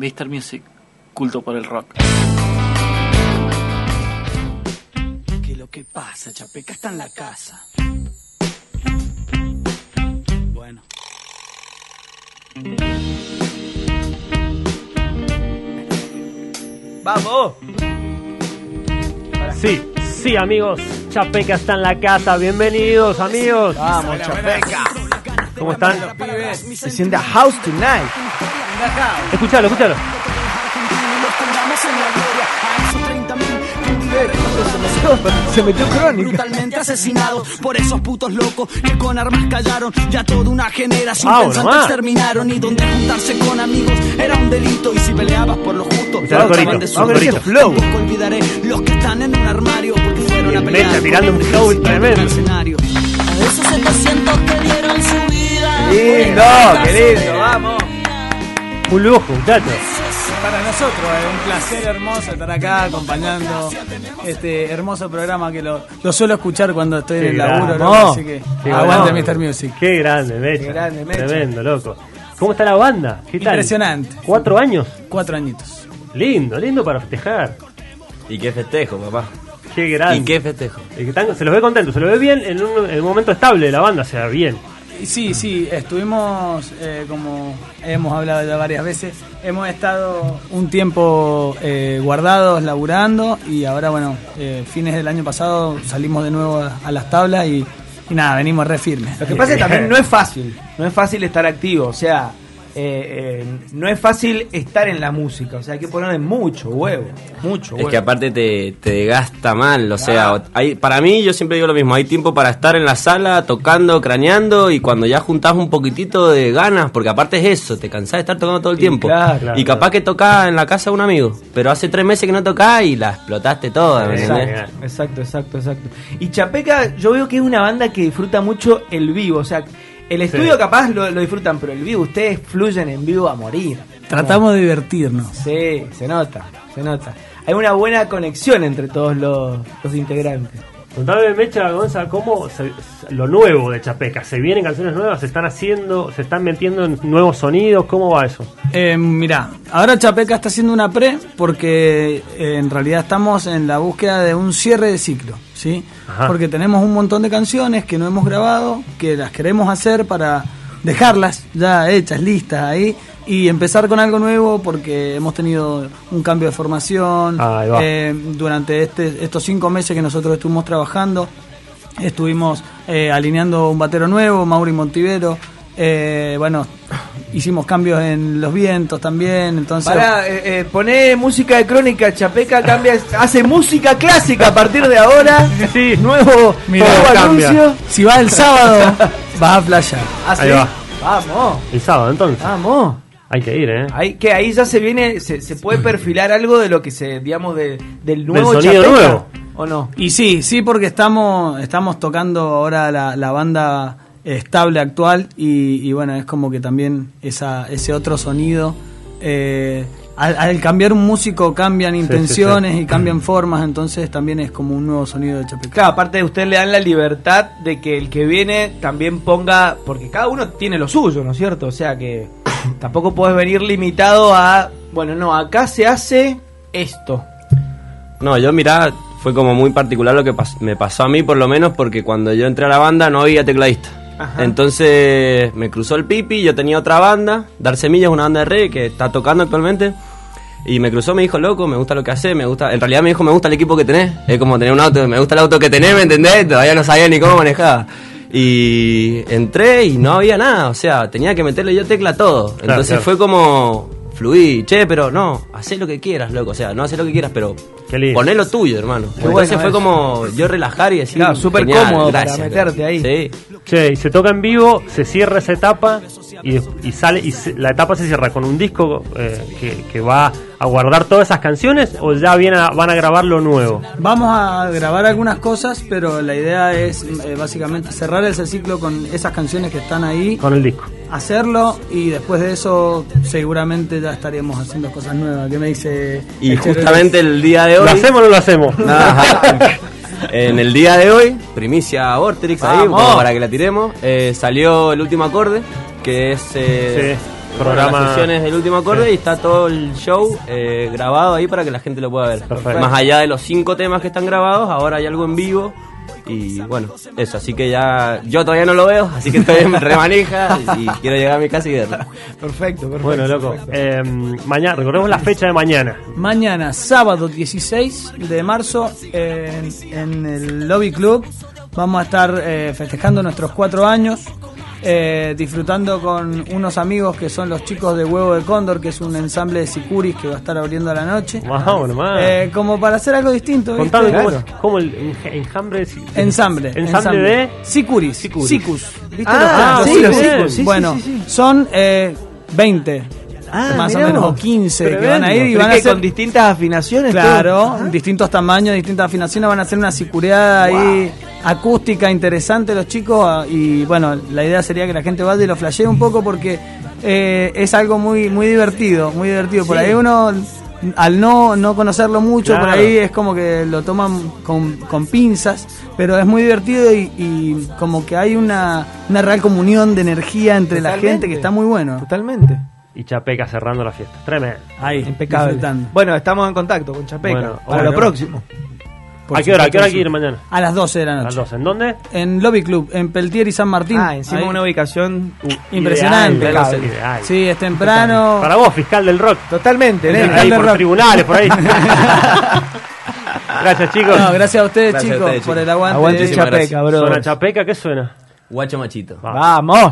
Mr. Music, culto por el rock. ¿Qué es lo que pasa? Chapeca está en la casa. Bueno. ¡Vamos! Sí, sí, amigos. Chapeca está en la casa. Bienvenidos, amigos. ¡Vamos, Chapeca! ¿Cómo están? Se siente a house tonight. Escuchalo, escuchalo. Se metió crónica. Brutalmente asesinados por esos putos locos que con armas callaron. Ya toda una generación Ah, pensando nomás. exterminaron. Y donde juntarse con amigos era un delito. Y si peleabas por lo justo, te de ese flow. Olvidaré los que están en un armario porque fueron Y a el pelear. Por un flow tremendo. Lindo, qué lindo, vamos. Un lujo, muchachos. Para nosotros es un placer hermoso estar acá acompañando este hermoso programa que lo, lo suelo escuchar cuando estoy en el laburo, loco, así que Qué aguante. Mr. Music. Qué grande, Mecha. Qué grande, Mecha. Tremendo, loco. ¿Cómo está la banda? ¿Qué tal? Impresionante. ¿Cuatro años? Cuatro añitos. Lindo, lindo para festejar. ¿Y qué festejo, papá? Qué grande. ¿Y qué festejo? Es que están- se los ve contentos, se los ve bien en un, en un momento estable de la banda, o sea, bien. Sí, sí, estuvimos, eh, como hemos hablado ya varias veces, hemos estado un tiempo eh, guardados, laburando, y ahora, bueno, eh, fines del año pasado salimos de nuevo a, a las tablas y, y nada, venimos re firmes. Lo que pasa es que también no es fácil. No es fácil estar activo. O sea, eh, eh, no es fácil estar en la música. O sea, hay que ponerle mucho huevo. Mucho Es huevo. que aparte te, te gasta mal, o sea, hay, para mí yo siempre digo lo mismo, hay tiempo para estar en la sala tocando, craneando y cuando ya juntás un poquitito de ganas, porque aparte es eso, te cansás de estar tocando todo el tiempo. claro, claro, y capaz que tocás en la casa de un amigo, pero hace tres meses que no tocás y la explotaste toda. Exacto, exacto, exacto, exacto. Y Chapeca, yo veo que es una banda que disfruta mucho el vivo. O sea, el estudio capaz lo, lo disfrutan, pero el vivo, ustedes fluyen en vivo a morir. Tratamos de divertirnos. Sí, se nota, se nota. Hay una buena conexión entre todos los, los integrantes. Contame, Mecha, Gonza, ¿cómo se- lo nuevo de Chapeca? ¿Se vienen canciones nuevas? ¿Se están haciendo, se están metiendo en nuevos sonidos? ¿Cómo va eso? Eh, mirá, ahora Chapeca está haciendo una pre porque eh, en realidad estamos en la búsqueda de un cierre de ciclo, ¿sí? Ajá. Porque tenemos un montón de canciones que no hemos grabado, que las queremos hacer para dejarlas ya hechas, listas ahí y empezar con algo nuevo porque hemos tenido un cambio de formación Ahí va. eh, durante este, estos cinco meses que nosotros estuvimos trabajando. Estuvimos eh, alineando un batero nuevo, Mauri Montivero. Eh, bueno, hicimos cambios en los vientos también. Entonces, Para eh, eh, poné música de crónica, Chapeca cambia, hace música clásica a partir de ahora. Sí, Nuevo, anuncio. si vas el sábado, vas a playar. Ah, Ahí va. Vamos, El sábado, entonces. vamos. Hay que ir, ¿eh? Ahí, que ahí ya se viene, se, se puede perfilar algo de lo que se, digamos, de, del nuevo sonido Chapeca, nuevo. ¿O no? Y sí, sí, porque estamos, estamos tocando ahora la, la banda estable actual y, y bueno, es como que también esa, ese otro sonido. eh, al, al cambiar un músico cambian sí, intenciones sí. y cambian formas, entonces también es como un nuevo sonido de Chapeca. Claro, aparte de usted le dan la libertad de que el que viene también ponga, porque cada uno tiene lo suyo, ¿no es cierto? O sea que tampoco puedes venir limitado a, bueno, no, acá se hace esto. No, yo mirá, fue como muy particular lo que pas- me pasó a mí por lo menos porque cuando yo entré a la banda no había tecladista. Ajá. Entonces me cruzó el pipi, yo tenía otra banda, Dar Semillas, una banda de reggae que está tocando actualmente. Y me cruzó, me dijo, loco, me gusta lo que hace, me gusta... En realidad me dijo, me gusta el equipo que tenés. Es como tener un auto, me gusta el auto que tenés, ¿me entendés? Todavía no sabía ni cómo manejaba. Y entré y no había nada, o sea, tenía que meterle yo tecla a todo. Entonces claro. fue como fluí, che, pero no, hacé lo que quieras, loco, o sea, no hacé lo que quieras, pero poné lo tuyo, hermano. bueno Entonces fue como yo relajar y decir, Claro, súper cómodo para gracias, meterte loco. ahí. Sí. Che, y se toca en vivo, se cierra esa etapa y, y sale y se- la etapa se cierra con un disco eh, que, que va a guardar todas esas canciones o ya viene a- van a grabar lo nuevo. Vamos a grabar algunas cosas, pero la idea es eh, básicamente cerrar ese ciclo con esas canciones que están ahí, Con el disco. Hacerlo y después de eso seguramente ya estaríamos haciendo cosas nuevas. ¿Qué me dice? Y el Chero? justamente el día de hoy... ¿Lo hacemos o no lo hacemos? Ajá. En el día de hoy, primicia Vortrix ahí, como para que la tiremos, eh, salió el último acorde, que es eh, Programa- las sesiones del último acorde y está todo el show eh, grabado ahí para que la gente lo pueda ver. Perfecto. Más allá de los cinco temas que están grabados, ahora hay algo en vivo. Y bueno, eso, así que ya yo todavía no lo veo, así que estoy en remanija y quiero llegar a mi casa y verlo. Perfecto, perfecto. Bueno, loco. perfecto. eh, mañana, recordemos la fecha de mañana. Mañana, sábado 16 de marzo, en, en el Lobby Club, vamos a estar eh, festejando nuestros cuatro años, eh, disfrutando con unos amigos que son los chicos de Huevo de Cóndor, que es un ensamble de sicuris que va a estar abriendo a la noche. Wow, nomás. Eh, como para hacer algo distinto. ¿viste? Contame cómo, Claro. cómo el enja- enjambre. Ensamble. Ensamble de. Sicuris. Sicuris. Sicus. ¿Viste Ah, los- sí, los sicus? sí, bueno, sí, sí, sí. son eh, 20. Ah, más o menos, o 15 que van a ir y van a ser con distintas afinaciones. Claro. Ah. distintos tamaños, distintas afinaciones, van a hacer una sicureada ahí acústica interesante los chicos ah, y bueno, la idea sería que la gente vaya y lo flashee un poco porque eh, es algo muy muy divertido, muy divertido. Por Sí. ahí uno al no, no conocerlo mucho, por ahí es como que lo toman con, con pinzas, pero es muy divertido y, y como que hay una, una real comunión de energía entre la gente que está muy bueno. Totalmente. Y Chapeca cerrando la fiesta. Tremendo. Ahí, Impecable. disfrutando. Bueno, estamos en contacto con Chapeca. Bueno, para bueno. lo próximo. Por ¿A qué hora? ¿A qué hora hay que ir mañana? A las 12 de la A las noche. 12. ¿En dónde? En Lobby Club, en Peltier y San Martín. Ah, encima Ahí. una ubicación Impresionante. Ideal, ideal. Sí, es temprano. Para vos, fiscal del rock. Totalmente, fiscal Ahí del por rock. tribunales, por ahí. Gracias, chicos. No, gracias a ustedes, Gracias a chicos, ustedes, por chicos. el aguante. Aguante Chapeca, bro. ¿Suena Chapeca? ¿Qué suena? Guacho machito. Va. Vamos.